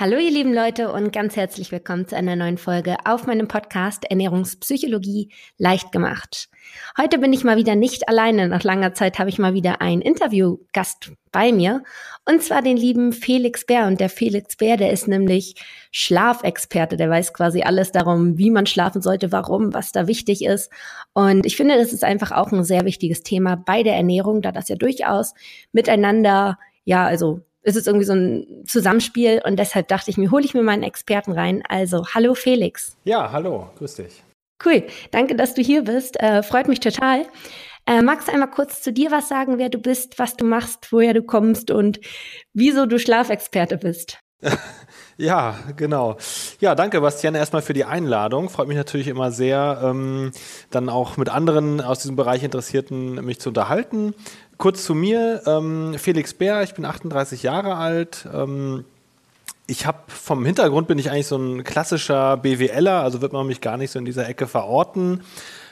Hallo ihr lieben Leute und ganz herzlich willkommen zu einer neuen Folge auf meinem Podcast Ernährungspsychologie leicht gemacht. Heute bin ich mal wieder nicht alleine. Nach langer Zeit habe ich mal wieder einen Interviewgast bei mir und zwar den lieben Felix Bär. Und der Felix Bär, der ist nämlich Schlafexperte. Der weiß quasi alles darum, wie man schlafen sollte, warum, was da wichtig ist. Und ich finde, das ist einfach auch ein sehr wichtiges Thema bei der Ernährung, da das ja durchaus miteinander ja, also ist es irgendwie so ein Zusammenspiel und deshalb dachte ich mir, hole ich mir meinen Experten rein. Also, hallo Felix. Ja, hallo, grüß dich. Cool, danke, dass du hier bist. Äh, freut mich total. Äh, magst du einmal kurz zu dir was sagen, wer du bist, was du machst, woher du kommst und wieso du Schlafexperte bist? Ja, genau. Ja, danke, Bastian, erstmal für die Einladung. Freut mich natürlich immer sehr, ähm, dann auch mit anderen aus diesem Bereich Interessierten mich zu unterhalten. Kurz zu mir, ähm, Felix Bär, ich bin 38 Jahre alt. Ähm, ich habe vom Hintergrund bin ich eigentlich so ein klassischer BWLer, also wird man mich gar nicht so in dieser Ecke verorten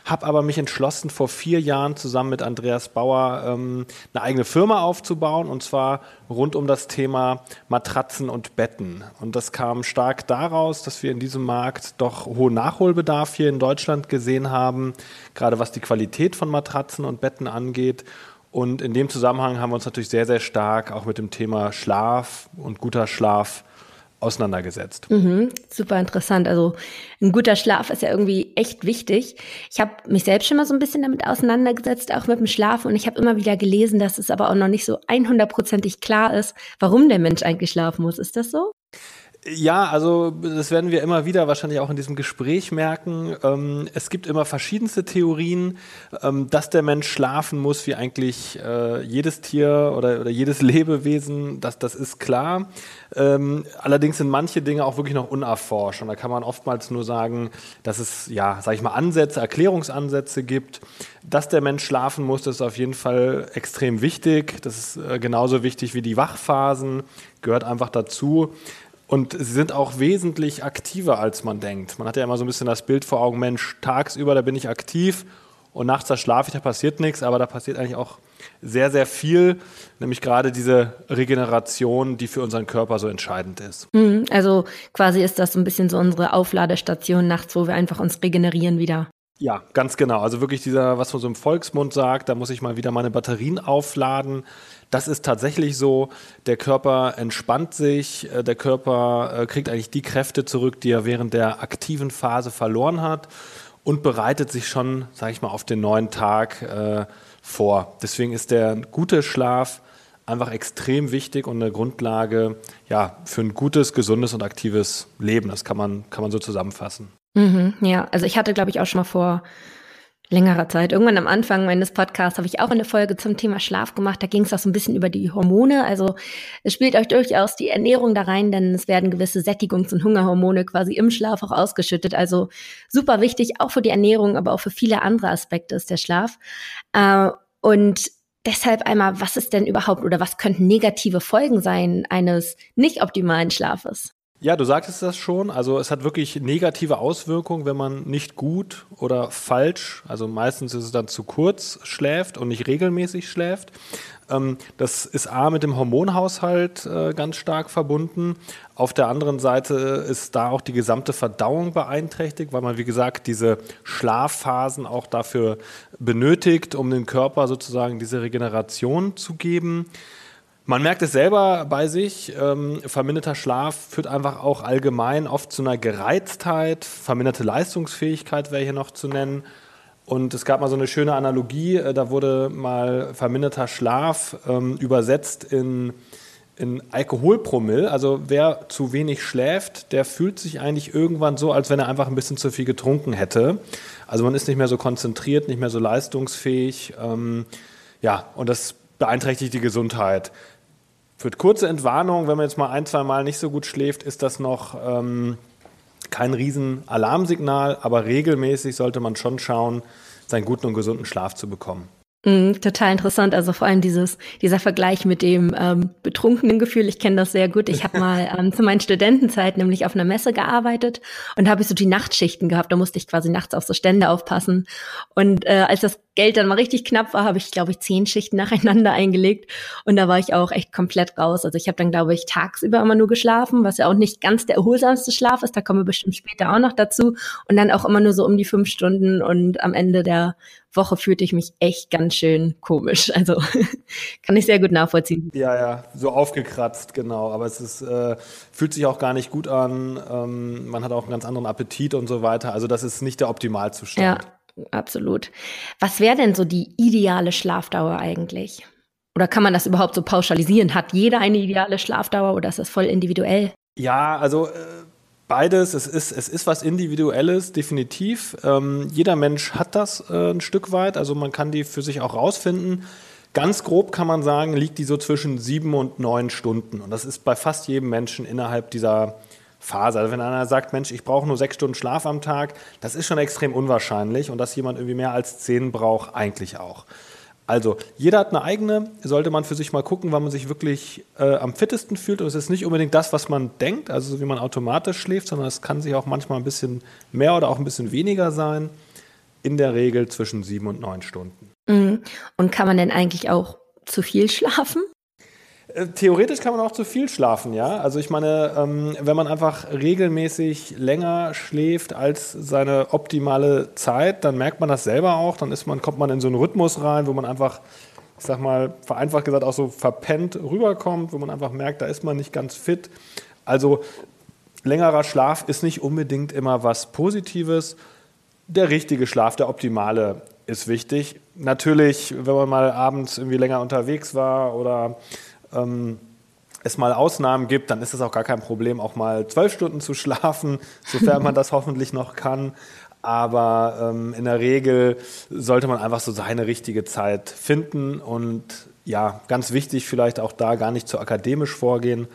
habe aber mich entschlossen, vor vier Jahren zusammen mit Andreas Bauer ähm, eine eigene Firma aufzubauen und zwar rund um das Thema Matratzen und Betten. Und das kam stark daraus, dass wir in diesem Markt doch hohen Nachholbedarf hier in Deutschland gesehen haben, gerade was die Qualität von Matratzen und Betten angeht. Und in dem Zusammenhang haben wir uns natürlich sehr, sehr stark auch mit dem Thema Schlaf und guter Schlaf auseinandergesetzt. Mhm, super interessant. Also ein guter Schlaf ist ja irgendwie echt wichtig. Ich habe mich selbst schon mal so ein bisschen damit auseinandergesetzt, auch mit dem Schlaf. Und ich habe immer wieder gelesen, dass es aber auch noch nicht so 100%ig klar ist, warum der Mensch eigentlich schlafen muss. Ist das so? Ja, also das werden wir immer wieder wahrscheinlich auch in diesem Gespräch merken. Ähm, es gibt immer verschiedenste Theorien, ähm, dass der Mensch schlafen muss, wie eigentlich äh, jedes Tier oder, oder jedes Lebewesen, das, das ist klar. Ähm, allerdings sind manche Dinge auch wirklich noch unerforscht und da kann man oftmals nur sagen, dass es, ja, sag ich mal, Ansätze, Erklärungsansätze gibt. Dass der Mensch schlafen muss, das ist auf jeden Fall extrem wichtig. Das ist äh, genauso wichtig wie die Wachphasen, gehört einfach dazu. Und sie sind auch wesentlich aktiver, als man denkt. Man hat ja immer so ein bisschen das Bild vor Augen, Mensch, tagsüber, da bin ich aktiv und nachts, da schlafe ich, da passiert nichts, aber da passiert eigentlich auch sehr, sehr viel, nämlich gerade diese Regeneration, die für unseren Körper so entscheidend ist. Mhm, also quasi ist das so ein bisschen so unsere Aufladestation nachts, wo wir einfach uns regenerieren wieder. Ja, ganz genau. Also wirklich dieser, was man so im Volksmund sagt, da muss ich mal wieder meine Batterien aufladen. Das ist tatsächlich so. Der Körper entspannt sich, äh, der Körper äh, kriegt eigentlich die Kräfte zurück, die er während der aktiven Phase verloren hat und bereitet sich schon, sage ich mal, auf den neuen Tag äh, vor. Deswegen ist der gute Schlaf einfach extrem wichtig und eine Grundlage ja, für ein gutes, gesundes und aktives Leben. Das kann man, kann man so zusammenfassen. Mhm, ja, also ich hatte, glaube ich, auch schon mal vor längerer Zeit. Irgendwann am Anfang meines Podcasts habe ich auch eine Folge zum Thema Schlaf gemacht. Da ging es auch so ein bisschen über die Hormone. Also es spielt euch durchaus die Ernährung da rein, denn es werden gewisse Sättigungs- und Hungerhormone quasi im Schlaf auch ausgeschüttet. Also super wichtig, auch für die Ernährung, aber auch für viele andere Aspekte ist der Schlaf. Äh, und deshalb einmal, was ist denn überhaupt oder was könnten negative Folgen sein eines nicht optimalen Schlafes? Ja, du sagtest das schon. Also es hat wirklich negative Auswirkungen, wenn man nicht gut oder falsch, also meistens ist es dann zu kurz schläft und nicht regelmäßig schläft. Ähm, das ist A mit dem Hormonhaushalt äh, ganz stark verbunden. Auf der anderen Seite ist da auch die gesamte Verdauung beeinträchtigt, weil man, wie gesagt, diese Schlafphasen auch dafür benötigt, um dem Körper sozusagen diese Regeneration zu geben. Man merkt es selber bei sich, ähm, verminderter Schlaf führt einfach auch allgemein oft zu einer Gereiztheit, verminderte Leistungsfähigkeit wäre hier noch zu nennen. Und es gab mal so eine schöne Analogie, äh, da wurde mal verminderter Schlaf ähm, übersetzt in, in Alkoholpromille. Also wer zu wenig schläft, der fühlt sich eigentlich irgendwann so, als wenn er einfach ein bisschen zu viel getrunken hätte. Also man ist nicht mehr so konzentriert, nicht mehr so leistungsfähig. Ähm, ja, und das beeinträchtigt die Gesundheit. Für kurze Entwarnung, wenn man jetzt mal ein, zwei Mal nicht so gut schläft, ist das noch ähm, kein Riesen-Alarmsignal, aber regelmäßig sollte man schon schauen, seinen guten und gesunden Schlaf zu bekommen. Mm, total interessant. Also vor allem dieses, dieser Vergleich mit dem ähm, betrunkenen Gefühl. Ich kenne das sehr gut. Ich habe mal ähm, zu meinen Studentenzeit nämlich auf einer Messe gearbeitet und habe ich so die Nachtschichten gehabt. Da musste ich quasi nachts auf so Stände aufpassen. Und äh, als das Geld dann mal richtig knapp war, habe ich, glaube ich, zehn Schichten nacheinander eingelegt. Und da war ich auch echt komplett raus. Also ich habe dann, glaube ich, tagsüber immer nur geschlafen, was ja auch nicht ganz der erholsamste Schlaf ist. Da kommen wir bestimmt später auch noch dazu. Und dann auch immer nur so um die fünf Stunden. Und am Ende der Woche fühlte ich mich echt ganz schön komisch. Also kann ich sehr gut nachvollziehen. Ja, ja, so aufgekratzt, genau. Aber es ist, äh, fühlt sich auch gar nicht gut an. Ähm, man hat auch einen ganz anderen Appetit und so weiter. Also das ist nicht der Optimalzustand. Ja absolut. Was wäre denn so die ideale Schlafdauer eigentlich? Oder kann man das überhaupt so pauschalisieren? Hat jeder eine ideale Schlafdauer oder ist das voll individuell? Ja, also äh, beides. Es ist, es ist was Individuelles, definitiv. Ähm, jeder Mensch hat das äh, ein Stück weit. Also man kann die für sich auch rausfinden. Ganz grob kann man sagen, liegt die so zwischen sieben und neun Stunden. Und das ist bei fast jedem Menschen innerhalb dieser Phase. Also wenn einer sagt, Mensch, ich brauche nur sechs Stunden Schlaf am Tag, das ist schon extrem unwahrscheinlich und dass jemand irgendwie mehr als zehn braucht, eigentlich auch. Also jeder hat eine eigene, sollte man für sich mal gucken, wann man sich wirklich äh, am fittesten fühlt. Und es ist nicht unbedingt das, was man denkt, also so wie man automatisch schläft, sondern es kann sich auch manchmal ein bisschen mehr oder auch ein bisschen weniger sein. In der Regel zwischen sieben und neun Stunden. Mhm. Und kann man denn eigentlich auch zu viel schlafen? Äh, theoretisch kann man auch zu viel schlafen, ja. Also ich meine, ähm, wenn man einfach regelmäßig länger schläft als seine optimale Zeit, dann merkt man das selber auch. Dann ist man, kommt man in so einen Rhythmus rein, wo man einfach, ich sag mal, vereinfacht gesagt auch so verpennt rüberkommt, wo man einfach merkt, da ist man nicht ganz fit. Also längerer Schlaf ist nicht unbedingt immer was Positives. Der richtige Schlaf, der optimale, ist wichtig. Natürlich, wenn man mal abends irgendwie länger unterwegs war oder ähm, es mal Ausnahmen gibt, dann ist es auch gar kein Problem, auch mal zwölf Stunden zu schlafen, sofern man das hoffentlich noch kann. Aber ähm, in der Regel sollte man einfach so seine richtige Zeit finden und ja, ganz wichtig vielleicht auch da gar nicht zu akademisch vorgehen,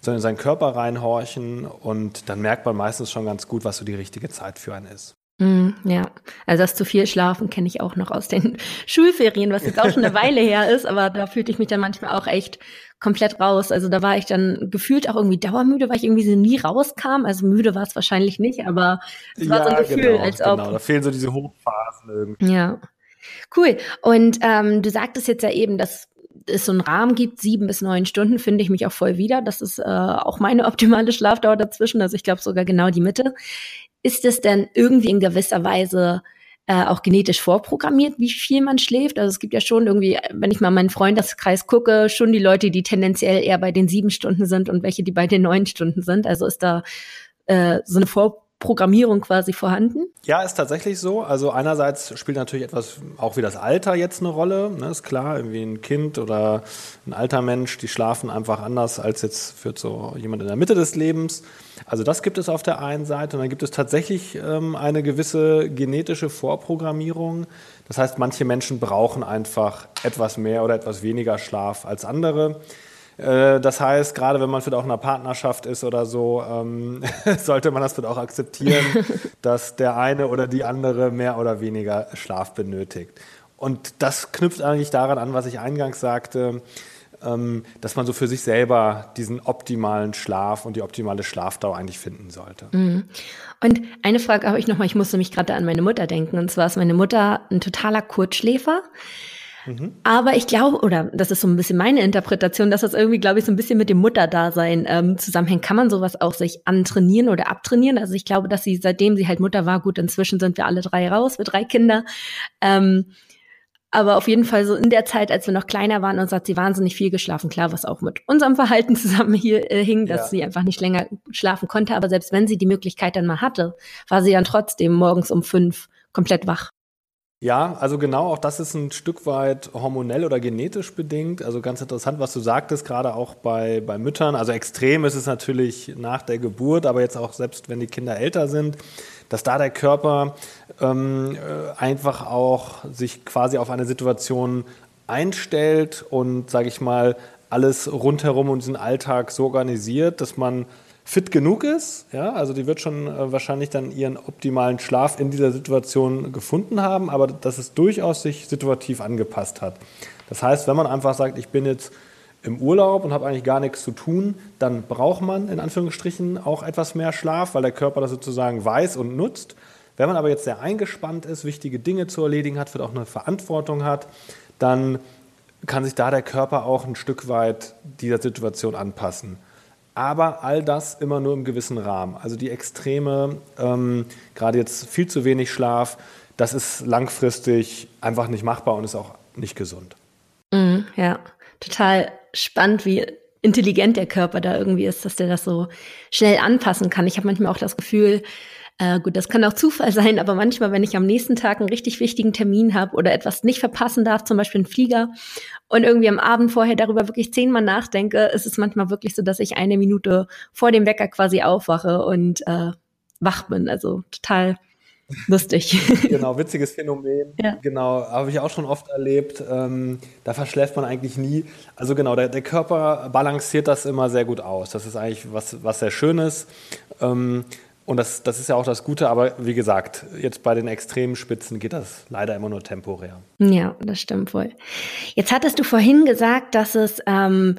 sondern in seinen Körper reinhorchen und dann merkt man meistens schon ganz gut, was so die richtige Zeit für einen ist. Mm, ja, also das zu viel Schlafen kenne ich auch noch aus den Schulferien, was jetzt auch schon eine Weile her ist, aber da fühlte ich mich dann manchmal auch echt komplett raus. Also da war ich dann gefühlt auch irgendwie dauermüde, weil ich irgendwie so nie rauskam. Also müde war es wahrscheinlich nicht, aber es war ja, so ein Gefühl, genau, als ob. Genau, da fehlen so diese Hochphasen irgendwie. Ja. Cool. Und ähm, du sagtest jetzt ja eben, dass es so einen Rahmen gibt, sieben bis neun Stunden, finde ich mich auch voll wieder. Das ist äh, auch meine optimale Schlafdauer dazwischen. Also ich glaube sogar genau die Mitte. Ist es denn irgendwie in gewisser Weise äh, auch genetisch vorprogrammiert, wie viel man schläft? Also es gibt ja schon irgendwie, wenn ich mal meinen Freundeskreis gucke, schon die Leute, die tendenziell eher bei den sieben Stunden sind und welche, die bei den neun Stunden sind. Also ist da äh, so eine Vorprogrammiert Programmierung quasi vorhanden? Ja, ist tatsächlich so. Also einerseits spielt natürlich etwas auch wie das Alter jetzt eine Rolle. Ne, ist klar, irgendwie ein Kind oder ein alter Mensch, die schlafen einfach anders als jetzt für so jemand in der Mitte des Lebens. Also das gibt es auf der einen Seite. Und dann gibt es tatsächlich ähm, eine gewisse genetische Vorprogrammierung. Das heißt, manche Menschen brauchen einfach etwas mehr oder etwas weniger Schlaf als andere. Äh, das heißt, gerade wenn man vielleicht auch in einer Partnerschaft ist oder so, ähm, sollte man das vielleicht auch akzeptieren, dass der eine oder die andere mehr oder weniger Schlaf benötigt. Und das knüpft eigentlich daran an, was ich eingangs sagte, dass man so für sich selber diesen optimalen Schlaf und die optimale Schlafdauer eigentlich finden sollte. Mhm. Und eine Frage habe ich nochmal, ich musste mich gerade an meine Mutter denken. Und zwar ist meine Mutter ein totaler Kurzschläfer. Mhm. Aber ich glaube, oder das ist so ein bisschen meine Interpretation, dass das irgendwie, glaube ich, so ein bisschen mit dem Mutterdasein ähm, zusammenhängt. Kann man sowas auch sich antrainieren oder abtrainieren? Also ich glaube, dass sie, seitdem sie halt Mutter war, gut, inzwischen sind wir alle drei raus, wir drei Kinder. Ähm, aber auf jeden Fall so in der Zeit, als wir noch kleiner waren, uns hat sie wahnsinnig viel geschlafen. Klar, was auch mit unserem Verhalten zusammen hier äh, hing, dass ja. sie einfach nicht länger schlafen konnte. Aber selbst wenn sie die Möglichkeit dann mal hatte, war sie dann trotzdem morgens um fünf komplett wach. Ja, also genau, auch das ist ein Stück weit hormonell oder genetisch bedingt. Also ganz interessant, was du sagtest, gerade auch bei, bei Müttern. Also extrem ist es natürlich nach der Geburt, aber jetzt auch selbst wenn die Kinder älter sind, dass da der Körper ähm, äh, einfach auch sich quasi auf eine Situation einstellt und, sage ich mal, alles rundherum und diesen Alltag so organisiert, dass man fit genug ist. Ja, also die wird schon äh, wahrscheinlich dann ihren optimalen Schlaf in dieser Situation gefunden haben, aber dass es durchaus sich situativ angepasst hat. Das heißt, wenn man einfach sagt, ich bin jetzt im Urlaub und habe eigentlich gar nichts zu tun, dann braucht man in Anführungsstrichen auch etwas mehr Schlaf, weil der Körper das sozusagen weiß und nutzt. Wenn man aber jetzt sehr eingespannt ist, wichtige Dinge zu erledigen hat, vielleicht auch eine Verantwortung hat, dann kann sich da der Körper auch ein Stück weit dieser Situation anpassen. Aber all das immer nur im gewissen Rahmen. Also die Extreme, ähm, gerade jetzt viel zu wenig Schlaf, das ist langfristig einfach nicht machbar und ist auch nicht gesund. Mm, ja, total spannend, wie intelligent der Körper da irgendwie ist, dass der das so schnell anpassen kann. Ich habe manchmal auch das Gefühl, äh, gut, das kann auch Zufall sein, aber manchmal, wenn ich am nächsten Tag einen richtig wichtigen Termin habe oder etwas nicht verpassen darf, zum Beispiel einen Flieger, und irgendwie am Abend vorher darüber wirklich zehnmal nachdenke, ist es manchmal wirklich so, dass ich eine Minute vor dem Wecker quasi aufwache und äh, wach bin. Also total lustig. Genau, witziges Phänomen. Ja. Genau, habe ich auch schon oft erlebt. Ähm, da verschläft man eigentlich nie. Also genau, der, der, Körper balanciert das immer sehr gut aus. Das ist eigentlich was, was sehr Schönes. Ähm, und das, das ist ja auch das Gute, aber wie gesagt, jetzt bei den extremen Spitzen geht das leider immer nur temporär. Ja, das stimmt wohl. Jetzt hattest du vorhin gesagt, dass es ähm,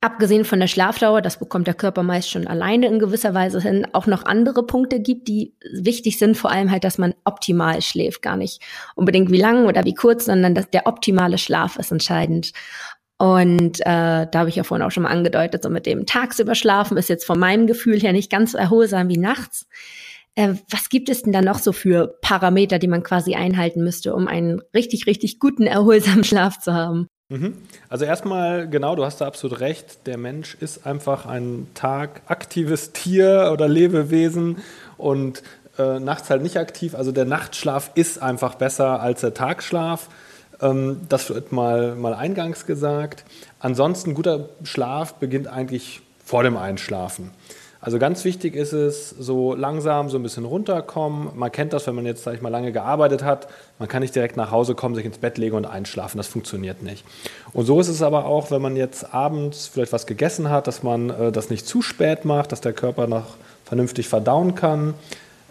abgesehen von der Schlafdauer, das bekommt der Körper meist schon alleine in gewisser Weise hin, auch noch andere Punkte gibt, die wichtig sind, vor allem halt, dass man optimal schläft, gar nicht unbedingt wie lang oder wie kurz, sondern dass der optimale Schlaf ist entscheidend. Und äh, da habe ich ja vorhin auch schon mal angedeutet, so mit dem tagsüber schlafen ist jetzt von meinem Gefühl her nicht ganz so erholsam wie nachts. Äh, was gibt es denn da noch so für Parameter, die man quasi einhalten müsste, um einen richtig, richtig guten, erholsamen Schlaf zu haben? Mhm. Also erstmal, genau, du hast da absolut recht. Der Mensch ist einfach ein tagaktives Tier oder Lebewesen und äh, nachts halt nicht aktiv. Also der Nachtschlaf ist einfach besser als der Tagschlaf. Ähm, das wird mal, mal eingangs gesagt. Ansonsten, guter Schlaf beginnt eigentlich vor dem Einschlafen. Also ganz wichtig ist es, so langsam so ein bisschen runterkommen. Man kennt das, wenn man jetzt, sag ich mal, lange gearbeitet hat. Man kann nicht direkt nach Hause kommen, sich ins Bett legen und einschlafen. Das funktioniert nicht. Und so ist es aber auch, wenn man jetzt abends vielleicht was gegessen hat, dass man äh, das nicht zu spät macht, dass der Körper noch vernünftig verdauen kann.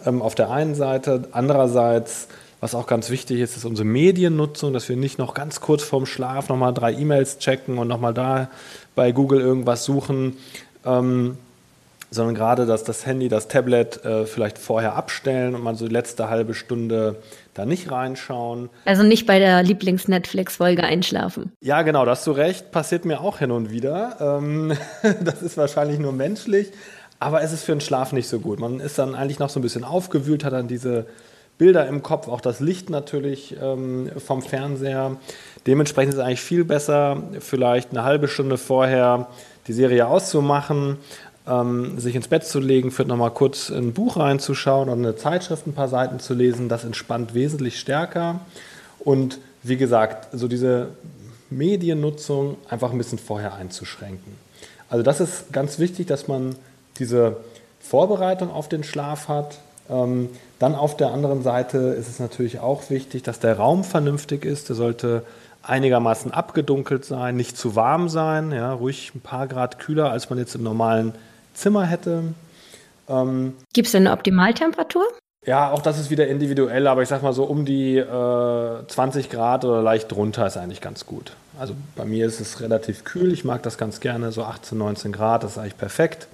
Ähm, auf der einen Seite. Andererseits, was auch ganz wichtig ist, ist unsere Mediennutzung, dass wir nicht noch ganz kurz vorm Schlaf nochmal drei E-Mails checken und nochmal da bei Google irgendwas suchen. Ähm, sondern gerade, dass das Handy, das Tablet äh, vielleicht vorher abstellen und man so die letzte halbe Stunde da nicht reinschauen. Also nicht bei der Lieblings-Netflix-Folge einschlafen. Ja, genau, da hast du recht. Passiert mir auch hin und wieder. Ähm, das ist wahrscheinlich nur menschlich, aber es ist für den Schlaf nicht so gut. Man ist dann eigentlich noch so ein bisschen aufgewühlt, hat dann diese Bilder im Kopf, auch das Licht natürlich ähm, vom Fernseher. Dementsprechend ist es eigentlich viel besser, vielleicht eine halbe Stunde vorher die Serie auszumachen, ähm, sich ins Bett zu legen, für nochmal kurz ein Buch reinzuschauen oder eine Zeitschrift ein paar Seiten zu lesen, das entspannt wesentlich stärker. Und wie gesagt, so diese Mediennutzung einfach ein bisschen vorher einzuschränken. Also das ist ganz wichtig, dass man diese Vorbereitung auf den Schlaf hat. Ähm, dann auf der anderen Seite ist es natürlich auch wichtig, dass der Raum vernünftig ist. Der sollte einigermaßen abgedunkelt sein, nicht zu warm sein, ja, ruhig ein paar Grad kühler, als man jetzt im normalen Zimmer hätte. Ähm, Gibt es denn eine Optimaltemperatur? Ja, auch das ist wieder individuell, aber ich sag mal so um die äh, 20 Grad oder leicht drunter ist eigentlich ganz gut. Also bei mir ist es relativ kühl, ich mag das ganz gerne, so 18, 19 Grad, das ist eigentlich perfekt.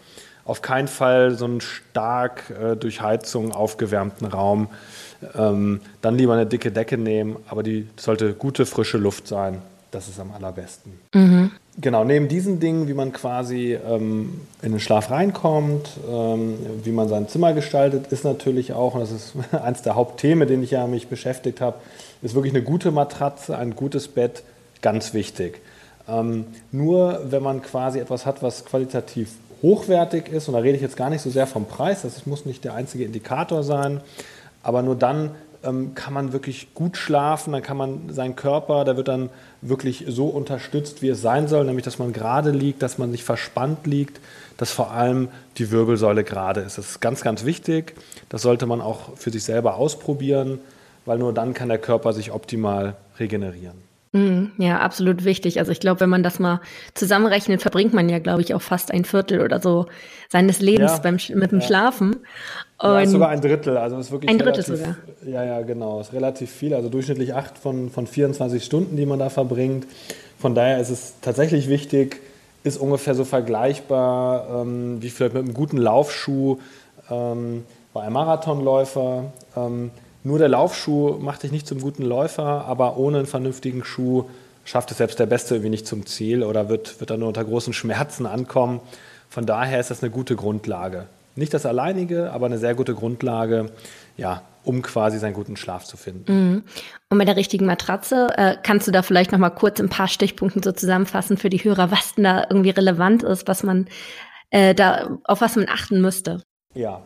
Auf keinen Fall so einen stark äh, durch Heizung aufgewärmten Raum. Ähm, dann lieber eine dicke Decke nehmen, aber die sollte gute, frische Luft sein. Das ist am allerbesten. Mhm. Genau, neben diesen Dingen, wie man quasi ähm, in den Schlaf reinkommt, ähm, wie man sein Zimmer gestaltet, ist natürlich auch, und das ist eines der Hauptthemen, denen ich ja mich beschäftigt habe, ist wirklich eine gute Matratze, ein gutes Bett, ganz wichtig. Ähm, nur wenn man quasi etwas hat, was qualitativ hochwertig ist, und da rede ich jetzt gar nicht so sehr vom Preis, das muss nicht der einzige Indikator sein, aber nur dann ähm, kann man wirklich gut schlafen, dann kann man seinen Körper, der wird dann wirklich so unterstützt, wie es sein soll, nämlich dass man gerade liegt, dass man nicht verspannt liegt, dass vor allem die Wirbelsäule gerade ist. Das ist ganz, ganz wichtig. Das sollte man auch für sich selber ausprobieren, weil nur dann kann der Körper sich optimal regenerieren. Mhm, ja, absolut wichtig. Also ich glaube, wenn man das mal zusammenrechnet, verbringt man ja, glaube ich, auch fast ein Viertel oder so seines Lebens ja, beim, mit dem ja. Schlafen. Und ja, ist sogar ein Drittel. Also ist wirklich ein Drittel relativ, sogar. Ja, ja, genau. Ist relativ viel. Also durchschnittlich acht von, von 24 Stunden, die man da verbringt. Von daher ist es tatsächlich wichtig, ist ungefähr so vergleichbar ähm, wie vielleicht mit einem guten Laufschuh. Ähm, bei einem Marathonläufer. Ähm, nur der Laufschuh macht dich nicht zum guten Läufer, aber ohne einen vernünftigen Schuh schafft es selbst der Beste irgendwie nicht zum Ziel oder wird, wird dann nur unter großen Schmerzen ankommen. Von daher ist das eine gute Grundlage. Nicht das alleinige, aber eine sehr gute Grundlage, ja, um quasi seinen guten Schlaf zu finden. Mhm. Und mit der richtigen Matratze, äh, kannst du da vielleicht noch mal kurz ein paar Stichpunkten so zusammenfassen für die Hörer, was denn da irgendwie relevant ist, was man äh, da, auf was man achten müsste? Ja,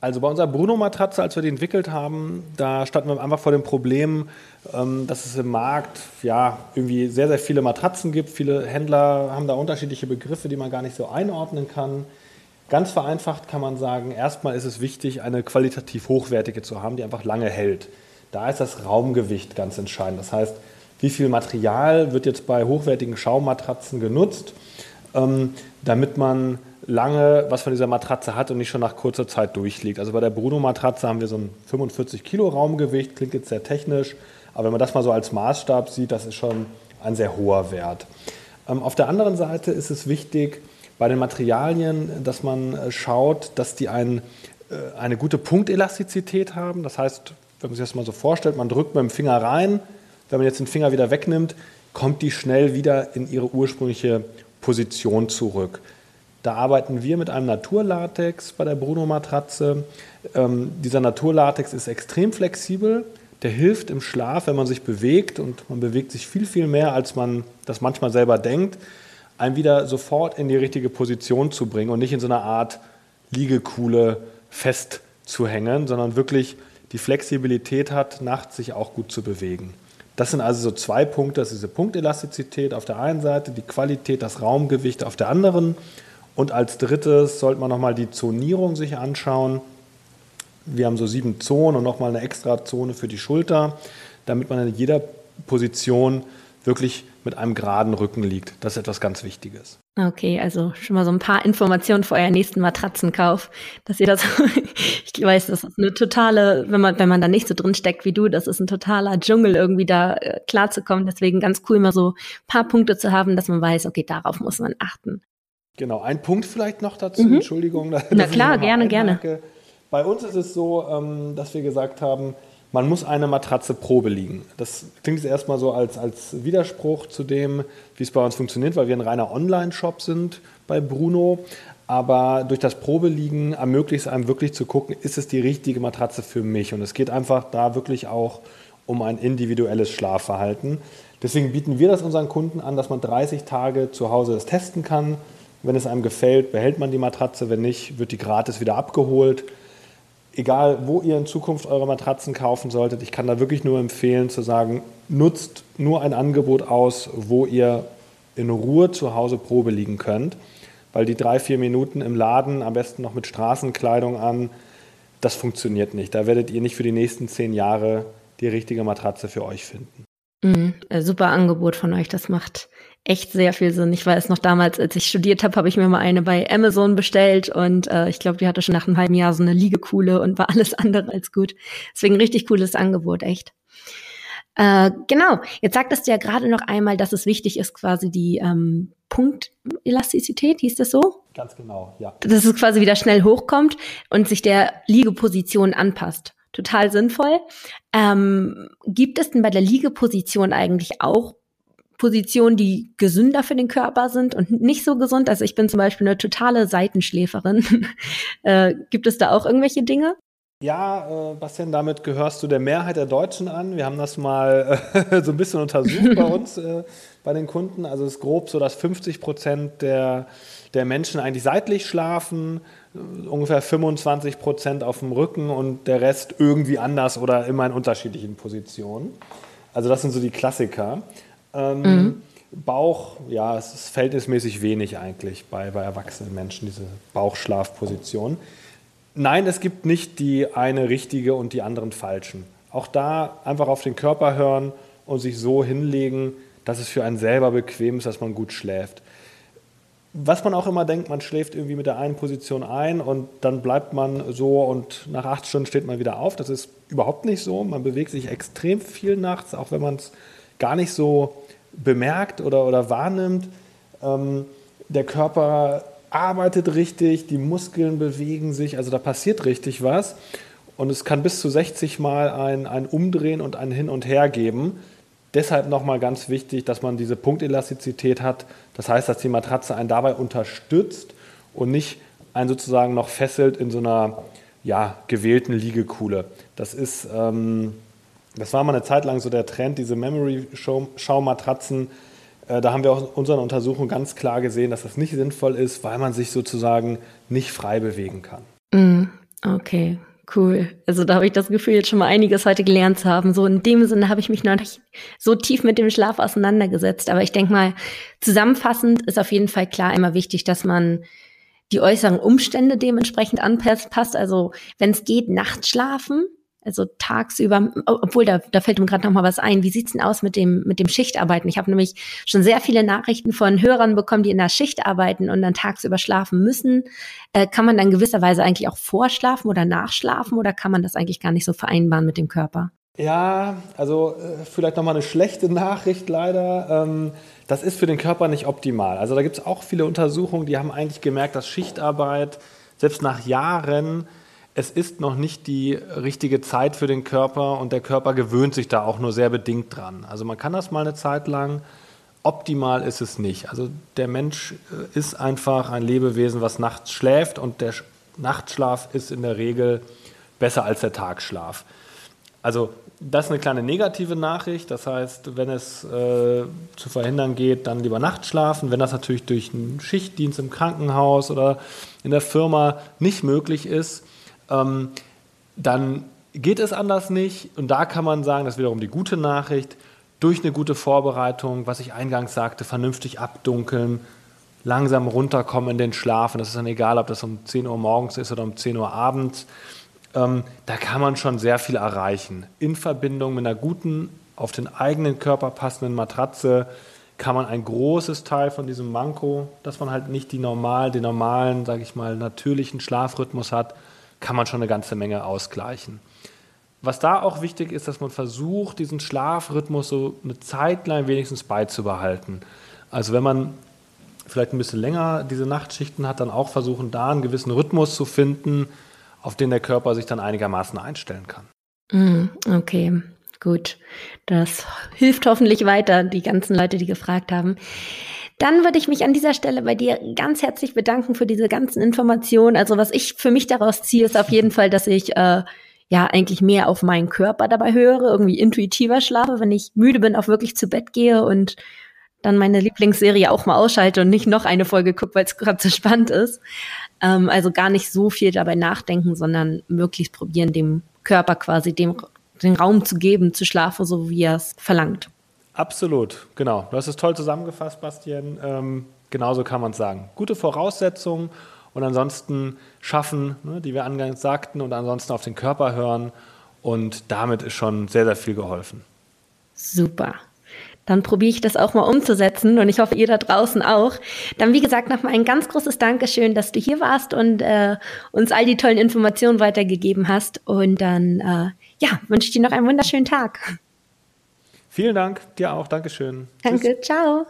also bei unserer Bruno-Matratze, als wir die entwickelt haben, da standen wir einfach vor dem Problem, ähm, dass es im Markt ja irgendwie sehr, sehr viele Matratzen gibt. Viele Händler haben da unterschiedliche Begriffe, die man gar nicht so einordnen kann. Ganz vereinfacht kann man sagen, erstmal ist es wichtig, eine qualitativ hochwertige zu haben, die einfach lange hält. Da ist das Raumgewicht ganz entscheidend. Das heißt, wie viel Material wird jetzt bei hochwertigen Schaummatratzen genutzt, ähm, damit man lange was von dieser Matratze hat und nicht schon nach kurzer Zeit durchliegt. Also bei der Bruno-Matratze haben wir so ein 45 Kilo Raumgewicht, klingt jetzt sehr technisch, aber wenn man das mal so als Maßstab sieht, das ist schon ein sehr hoher Wert. Ähm, auf der anderen Seite ist es wichtig bei den Materialien, dass man äh, schaut, dass die ein, äh, eine gute Punktelastizität haben. Das heißt, wenn man sich das mal so vorstellt, man drückt mit dem Finger rein, wenn man jetzt den Finger wieder wegnimmt, kommt die schnell wieder in ihre ursprüngliche Position zurück. Da arbeiten wir mit einem Naturlatex bei der Bruno-Matratze. Ähm, dieser Naturlatex ist extrem flexibel. Der hilft im Schlaf, wenn man sich bewegt und man bewegt sich viel, viel mehr, als man das manchmal selber denkt, einen wieder sofort in die richtige Position zu bringen und nicht in so einer Art Liegekuhle festzuhängen, sondern wirklich die Flexibilität hat, nachts sich auch gut zu bewegen. Das sind also so zwei Punkte, das ist diese Punktelastizität auf der einen Seite, die Qualität, das Raumgewicht auf der anderen und als drittes sollte man nochmal die Zonierung sich anschauen. Wir haben so sieben Zonen und nochmal eine extra Zone für die Schulter, damit man in jeder Position wirklich mit einem geraden Rücken liegt. Das ist etwas ganz Wichtiges. Okay, also schon mal so ein paar Informationen für euren nächsten Matratzenkauf, dass ihr das, ich weiß, das ist eine totale, wenn man, wenn man da nicht so drin steckt wie du, das ist ein totaler Dschungel, irgendwie da äh, klarzukommen. Deswegen ganz cool, mal so ein paar Punkte zu haben, dass man weiß, okay, darauf muss man achten. Genau, ein Punkt vielleicht noch dazu, mhm. Entschuldigung. Na klar, gerne, gerne. Bei uns ist es so, ähm, dass wir gesagt haben, man muss eine Matratze Probe liegen. Das klingt jetzt erstmal so als, als Widerspruch zu dem, wie es bei uns funktioniert, weil wir ein reiner Online-Shop sind bei Bruno. Aber durch das Probeliegen ermöglicht es einem wirklich zu gucken, ist es die richtige Matratze für mich? Und es geht einfach da wirklich auch um ein individuelles Schlafverhalten. Deswegen bieten wir das unseren Kunden an, dass man 30 Tage zu Hause das testen kann wenn es einem gefällt, behält man die Matratze. Wenn nicht, wird die gratis wieder abgeholt. Egal, wo ihr in Zukunft eure Matratzen kaufen solltet, ich kann da wirklich nur empfehlen zu sagen, nutzt nur ein Angebot aus, wo ihr in Ruhe zu Hause Probe liegen könnt. Weil die drei, vier Minuten im Laden, am besten noch mit Straßenkleidung an, das funktioniert nicht. Da werdet ihr nicht für die nächsten zehn Jahre die richtige Matratze für euch finden. Mhm, super Angebot von euch. Das macht echt sehr viel Sinn. Ich weiß noch damals, als ich studiert habe, habe ich mir mal eine bei Amazon bestellt und äh, ich glaube, die hatte schon nach einem halben Jahr so eine Liegekuhle und war alles andere als gut. Deswegen richtig cooles Angebot, echt. Äh, genau, jetzt sagtest du ja gerade noch einmal, dass es wichtig ist, quasi die ähm, Punktelastizität, hieß das so? Ganz genau, ja. Dass es quasi wieder schnell hochkommt und sich der Liegeposition anpasst total sinnvoll. Ähm, gibt es denn bei der Liegeposition eigentlich auch Positionen, die gesünder für den Körper sind und nicht so gesund? Also ich bin zum Beispiel eine totale Seitenschläferin. äh, gibt es da auch irgendwelche Dinge? Ja, äh, Bastian, damit gehörst du der Mehrheit der Deutschen an. Wir haben das mal äh, so ein bisschen untersucht bei uns, äh, bei den Kunden. Also es ist grob so, dass 50 Prozent der, der Menschen eigentlich seitlich schlafen, äh, ungefähr 25 Prozent auf dem Rücken und der Rest irgendwie anders oder immer in unterschiedlichen Positionen. Also das sind so die Klassiker. Ähm, mhm. Bauch, ja, es ist verhältnismäßig wenig eigentlich bei, bei erwachsenen Menschen, diese Bauchschlafposition. Nein, es gibt nicht die eine richtige und die anderen falschen. Auch da einfach auf den Körper hören und sich so hinlegen, dass es für einen selber bequem ist, dass man gut schläft. Was man auch immer denkt, man schläft irgendwie mit der einen Position ein und dann bleibt man so und nach acht Stunden steht man wieder auf. Das ist überhaupt nicht so. Man bewegt sich extrem viel nachts, auch wenn man es gar nicht so bemerkt oder, oder wahrnimmt. Ähm, der Körper arbeitet richtig, die Muskeln bewegen sich, also da passiert richtig was. Und es kann bis zu 60 Mal ein, ein Umdrehen und ein Hin und Her geben. Deshalb nochmal ganz wichtig, dass man diese Punktelastizität hat. Das heißt, dass die Matratze einen dabei unterstützt und nicht einen sozusagen noch fesselt in so einer ja, gewählten Liegekuhle. Das ist, ähm, das war mal eine Zeit lang so der Trend, diese Memory-Schaumatratzen. Äh, da haben wir auch in unseren Untersuchungen ganz klar gesehen, dass das nicht sinnvoll ist, weil man sich sozusagen nicht frei bewegen kann. Mm, okay, cool. Also da habe ich das Gefühl, jetzt schon mal einiges heute gelernt zu haben. So in dem Sinne habe ich mich noch nicht so tief mit dem Schlaf auseinandergesetzt. Aber ich denke mal, zusammenfassend ist auf jeden Fall klar immer wichtig, dass man die äußeren Umstände dementsprechend anpasst. Also wenn es geht, nachts schlafen, also tagsüber, obwohl da, da fällt mir gerade noch mal was ein. Wie sieht's denn aus mit dem mit dem Schichtarbeiten? Ich habe nämlich schon sehr viele Nachrichten von Hörern bekommen, die in der Schicht arbeiten und dann tagsüber schlafen müssen. Äh, kann man dann gewisserweise eigentlich auch vorschlafen oder nachschlafen oder kann man das eigentlich gar nicht so vereinbaren mit dem Körper? Ja, also äh, vielleicht noch mal eine schlechte Nachricht leider. Ähm, das ist für den Körper nicht optimal. Also da gibt es auch viele Untersuchungen, die haben eigentlich gemerkt, dass Schichtarbeit selbst nach Jahren es ist noch nicht die richtige Zeit für den Körper und der Körper gewöhnt sich da auch nur sehr bedingt dran. Also man kann das mal eine Zeit lang, optimal ist es nicht. Also der Mensch äh, ist einfach ein Lebewesen, was nachts schläft und der Nachtschlaf ist in der Regel besser als der Tagschlaf. Also das ist eine kleine negative Nachricht. Das heißt, wenn es äh, zu verhindern geht, dann lieber nachts schlafen. Wenn das natürlich durch einen Schichtdienst im Krankenhaus oder in der Firma nicht möglich ist, ähm, dann geht es anders nicht. Und da kann man sagen, das ist wiederum die gute Nachricht, durch eine gute Vorbereitung, was ich eingangs sagte, vernünftig abdunkeln, langsam runterkommen in den Schlaf. Und das ist dann egal, ob das um 10 Uhr morgens ist oder um 10 Uhr abends. Ähm, da kann man schon sehr viel erreichen. In Verbindung mit einer guten, auf den eigenen Körper passenden Matratze kann man ein großes Teil von diesem Manko, dass man halt nicht die normal, den normalen, sage ich mal, natürlichen Schlafrhythmus hat, kann man schon eine ganze Menge ausgleichen. Was da auch wichtig ist, dass man versucht, diesen Schlafrhythmus so eine Zeit lang wenigstens beizubehalten. Also wenn man vielleicht ein bisschen länger diese Nachtschichten hat, dann auch versuchen, da einen gewissen Rhythmus zu finden, auf den der Körper sich dann einigermaßen einstellen kann. Mm, okay, gut. Das hilft hoffentlich weiter, die ganzen Leute, die gefragt haben. Dann würde ich mich an dieser Stelle bei dir ganz herzlich bedanken für diese ganzen Informationen. Also was ich für mich daraus ziehe, ist auf jeden Fall, dass ich äh, ja eigentlich mehr auf meinen Körper dabei höre, irgendwie intuitiver schlafe, wenn ich müde bin, auch wirklich zu Bett gehe und dann meine Lieblingsserie auch mal ausschalte und nicht noch eine Folge gucke, weil es gerade so spannend ist. Ähm, also gar nicht so viel dabei nachdenken, sondern möglichst probieren, dem Körper quasi dem, den Raum zu geben, zu schlafen, so wie er es verlangt. Absolut, genau. Du hast es toll zusammengefasst, Bastian. Ähm, genauso kann man es sagen. Gute Voraussetzungen und ansonsten schaffen, ne, die wir angangs sagten, und ansonsten auf den Körper hören. Und damit ist schon sehr, sehr viel geholfen. Super. Dann probiere ich das auch mal umzusetzen und ich hoffe, ihr da draußen auch. Dann, wie gesagt, nochmal ein ganz großes Dankeschön, dass du hier warst und äh, uns all die tollen Informationen weitergegeben hast. Und dann, äh, ja, wünsche ich dir noch einen wunderschönen Tag. Vielen Dank, dir auch. Dankeschön. Danke, Tschüss. ciao.